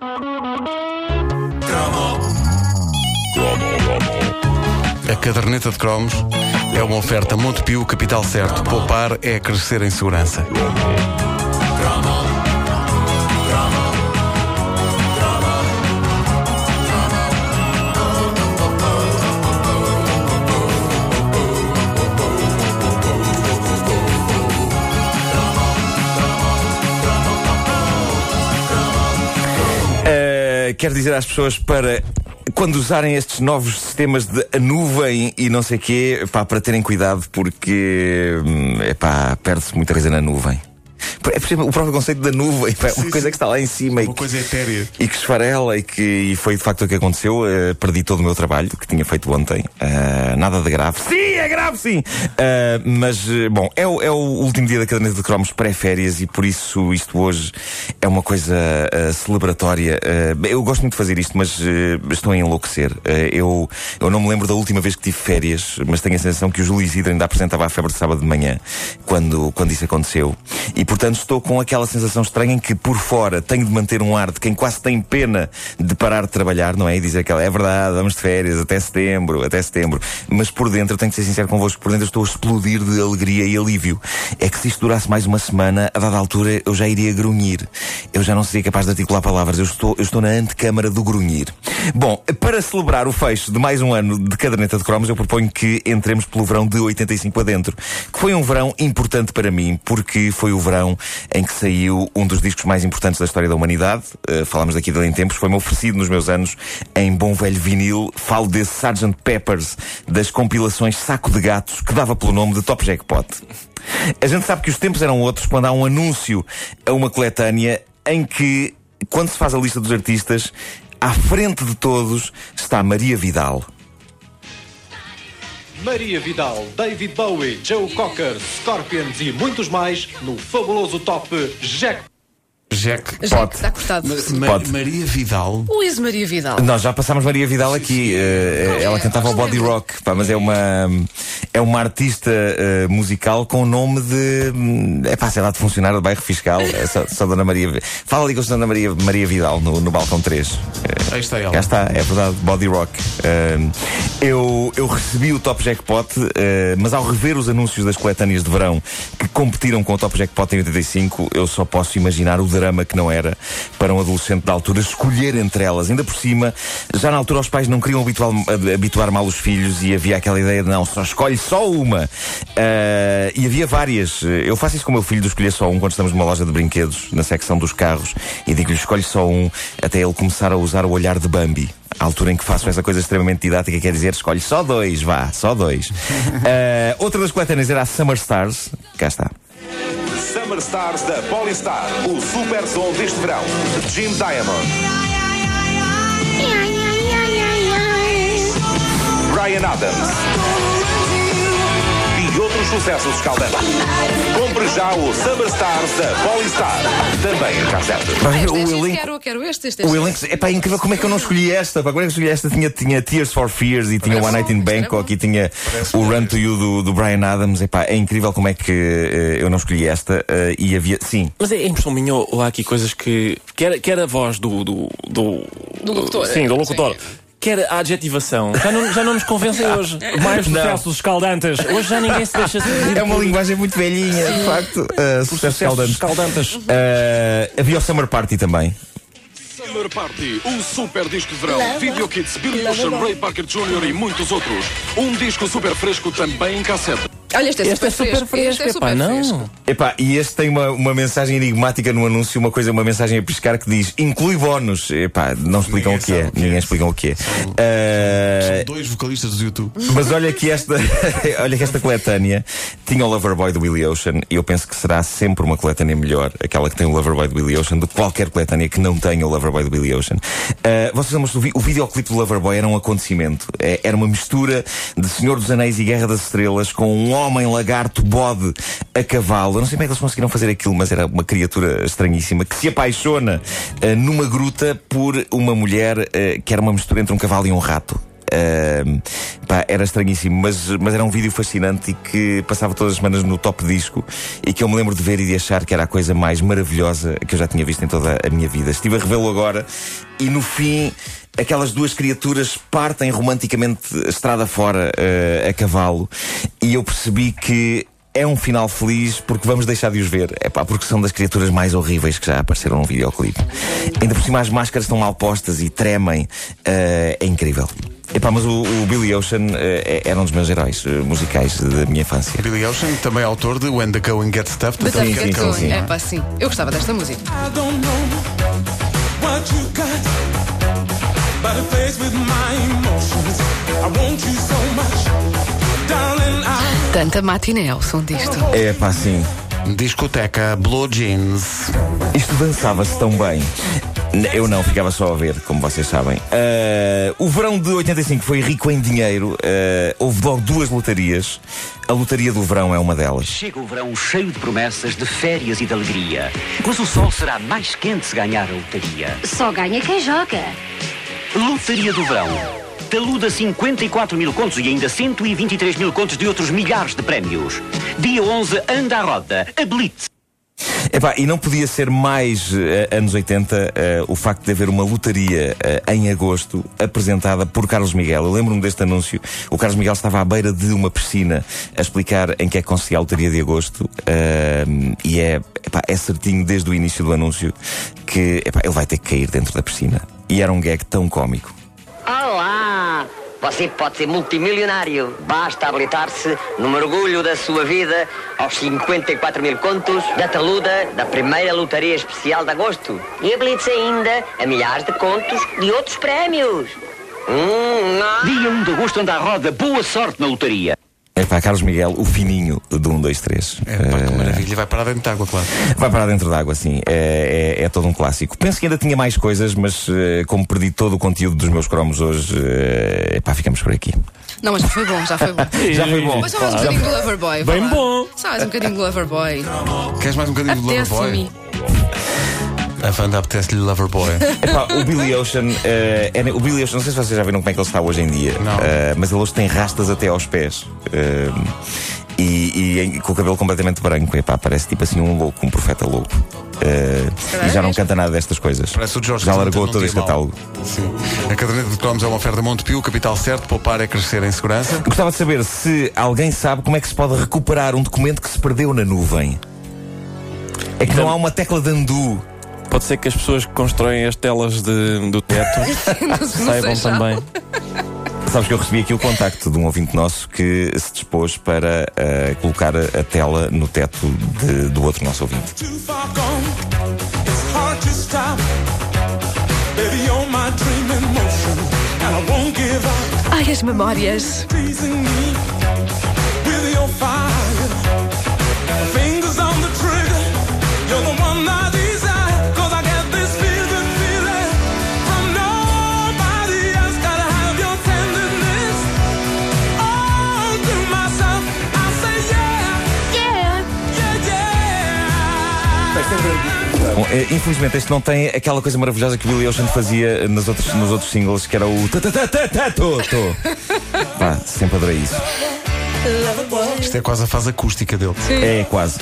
A caderneta de cromos é uma oferta Montepio, capital certo. Poupar é crescer em segurança. Quero dizer às pessoas para quando usarem estes novos sistemas de nuvem e não sei quê, pá, para terem cuidado porque hum, epá, perde-se muita coisa na nuvem. É por exemplo, o próprio conceito da nuvem, pá, uma coisa que está lá em cima Uma e, que, coisa etérea. e que esfarela e que e foi de facto o que aconteceu. Uh, perdi todo o meu trabalho que tinha feito ontem. Uh, nada de grave. Sim, é grave, sim! Uh, mas, bom, é o, é o último dia da caderneta de cromos pré-férias e por isso isto hoje é uma coisa celebratória. Eu gosto muito de fazer isto, mas estou a enlouquecer. Eu, eu não me lembro da última vez que tive férias, mas tenho a sensação que o Júlio Isidro ainda apresentava a febre de sábado de manhã quando, quando isso aconteceu. E portanto estou com aquela sensação estranha em que por fora tenho de manter um ar de quem quase tem pena de parar de trabalhar, não é? E dizer que é verdade, vamos de férias até setembro, até setembro. Mas por dentro, tenho que ser sincero convosco, por dentro estou a explodir de alegria e alívio. É que se isto durasse mais uma semana, a dada altura eu já iria grunhir. Eu já não seria capaz de articular palavras. Eu estou, eu estou na antecâmara do grunhir. Bom, para celebrar o fecho de mais um ano de caderneta de cromos, eu proponho que entremos pelo verão de 85 adentro. Que foi um verão importante para mim, porque foi o verão em que saiu um dos discos mais importantes da história da humanidade. Uh, falámos daqui dele em tempos. Foi-me oferecido nos meus anos em bom velho vinil. Falo desse Sgt. Peppers das compilações Saco de Gatos, que dava pelo nome de Top Jackpot. A gente sabe que os tempos eram outros quando há um anúncio a uma coletânea em que, quando se faz a lista dos artistas, à frente de todos está Maria Vidal. Maria Vidal, David Bowie, Joe Cocker, Scorpions e muitos mais no fabuloso top Jack. Jack. Já Pode. que está cortado. Ma- Pode. Maria Vidal. Luís Maria Vidal. Nós já passámos Maria Vidal aqui. eh, ela cantava o body rock, pá, mas é uma é uma artista eh, musical com o nome de é pá, sei lá, de funcionário do bairro fiscal. É só, só Dona Maria. Fala ali com a Dona Maria, Maria Vidal no, no balcão 3. Aí está ela. Cá está, é verdade, body rock. Eu, eu recebi o Top Jackpot, mas ao rever os anúncios das coletâneas de verão que competiram com o Top Jackpot em 85, eu só posso imaginar o drama que não era para um adolescente da altura escolher entre elas. Ainda por cima, já na altura os pais não queriam habituar, habituar mal os filhos e havia aquela ideia de não, só escolhe só uma. Ah, e havia várias. Eu faço isso com o meu filho de escolher só um quando estamos numa loja de brinquedos, na secção dos carros, e digo-lhe escolhe só um, até ele começar a usar o olhar de Bambi. À altura em que faço essa coisa extremamente didática, quer dizer, escolhe só dois, vá, só dois. Ah, outra das coletâneas era a Summer Stars. Cá está. Summer Stars da Polystar, o super som deste verão. Jim Diamond, Brian Adams sucessos escaldantes. Compre já o Summer Stars da Polystar, também em cassete. Pá, Este, o este, elenco, quero, quero este, este, o este. elenco, é pá, incrível como é que eu não escolhi esta. Pá, como é que eu escolhi esta? Tinha, tinha Tears for Fears e tinha One Night in Bangkok e tinha o Run to You do, do Brian Adams. É pá, é incrível como é que eh, eu não escolhi esta. eh, e havia, sim, Mas é impressão minha ou há aqui coisas que. Quer, quer a voz do. do, do, Do locutor. Sim, do locutor. Quer a adjetivação. Já não, já não nos convencem hoje. Mais Não. sucessos escaldantes. Hoje já ninguém se deixa seduzir É uma por- linguagem muito velhinha, de facto. Uh, sucesso sucessos escaldante. escaldantes. Uh, havia o Summer Party também. Summer Party, um super disco de verão, Video Kids, Billy Ocean, Ray Parker Jr. e muitos outros. Um disco super fresco também em cassete. Olha, este é Este é super super fresco. Este fresco, é epá, super não. fresco. Epá, e este tem uma, uma mensagem enigmática no anúncio, uma coisa, uma mensagem a piscar que diz inclui bónus. Epá, não explicam o que é. o que é. Ninguém explica o que é. Uh, Dois vocalistas do YouTube. Mas olha que esta, olha que esta coletânea tinha o Loverboy do Willie Ocean e eu penso que será sempre uma coletânea melhor, aquela que tem o Loverboy do Willie Ocean, do que qualquer coletânea que não tenha o Loverboy do Willie Ocean. Uh, vocês lembram-se do vi o videoclipe do Loverboy era um acontecimento. É, era uma mistura de Senhor dos Anéis e Guerra das Estrelas com um homem lagarto bode a cavalo. Eu não sei como é que eles conseguiram fazer aquilo, mas era uma criatura estranhíssima que se apaixona uh, numa gruta por uma mulher uh, que era uma mistura entre um cavalo e um rato. Ahm, pá, era estranhíssimo, mas, mas era um vídeo fascinante e que passava todas as semanas no top disco e que eu me lembro de ver e de achar que era a coisa mais maravilhosa que eu já tinha visto em toda a minha vida. Estive a revê-lo agora e no fim aquelas duas criaturas partem romanticamente estrada fora eh, a cavalo e eu percebi que é um final feliz porque vamos deixar de os ver. É pá, porque são das criaturas mais horríveis que já apareceram num videoclipe. Ainda por cima as máscaras estão mal postas e tremem. Eh, é incrível. Epá, mas o, o Billy Ocean eh, era um dos meus heróis eh, musicais da minha infância. Billy Ocean, também autor de When the Going Gets Tough. Sim, Get sim, sim. É pá, sim. Eu gostava desta música. I don't know what you got, but it plays with my emotions. I want you so much, darling. I Tanta matiné ao som disto. É pá, sim. Discoteca Blue Jeans. Isto dançava-se tão bem. Eu não, ficava só a ver, como vocês sabem. Ah, o verão de 85 foi rico em dinheiro. Ah, houve logo duas lotarias. A lotaria do verão é uma delas. Chega o verão cheio de promessas de férias e de alegria. Mas o sol será mais quente se ganhar a lotaria. Só ganha quem joga. Lotaria do verão. Taluda 54 mil contos e ainda 123 mil contos de outros milhares de prémios. Dia 11, anda à roda. A Blitz. Epá, e não podia ser mais eh, anos 80 eh, o facto de haver uma lotaria eh, em agosto apresentada por Carlos Miguel. Eu lembro-me deste anúncio. O Carlos Miguel estava à beira de uma piscina a explicar em que é que consistia a lotaria de agosto. e é, epá, é certinho desde o início do anúncio que epá, ele vai ter que cair dentro da piscina. E era um gag tão cómico. Você pode ser multimilionário. Basta habilitar-se no mergulho da sua vida aos 54 mil contos da taluda da primeira lotaria especial de agosto. E habilite-se ainda a milhares de contos de outros prémios. Hum, ah. Dia 1 de agosto, anda à roda. Boa sorte na lotaria. É para Carlos Miguel, o fininho do 1, 2, 3. É pá, que maravilha. Vai parar dentro de água, claro. Vai parar dentro d'água, sim. É, é- é todo um clássico. Penso que ainda tinha mais coisas, mas eh, como perdi todo o conteúdo dos meus cromos hoje, eh, epá, ficamos por aqui. Não, mas já foi bom, já foi bom. Já foi bom. Mas só mais um bocadinho do Loverboy. Bem lá. bom. Só mais um bocadinho do Loverboy. Queres mais um bocadinho de Loverboy? A Wanda apetece-lhe Loverboy. Epá, o Billy Ocean, eh, é- o Billy Ocean, não sei se vocês já viram como é que ele está hoje em dia, Não. Eh, mas ele hoje tem rastas até aos pés. Eh, e, e com o cabelo completamente branco, epá, parece tipo assim um louco, um profeta louco. Eh, e já não canta nada destas coisas. Parece o Jorge já largou todo este catálogo. Sim. A caderneta de cromos é uma oferta Montepio, capital certo, poupar é crescer em segurança. Gostava de saber se alguém sabe como é que se pode recuperar um documento que se perdeu na nuvem. É que não há uma tecla de undo. Pode ser que as pessoas que constroem as telas de- do teto saibam também. Sabes que eu recebi aqui o contacto de um ouvinte nosso que se dispôs para eh, colocar a, tela no teto de- do outro nosso ouvinte. too far gone. Infelizmente este não tem aquela coisa maravilhosa que o Billy Ocean fazia nas outras, nos outros singles, que era o ta ta ta ta ta to, to. Pá, sempre adorei isso. Isto é quase a fase acústica dele. É quase.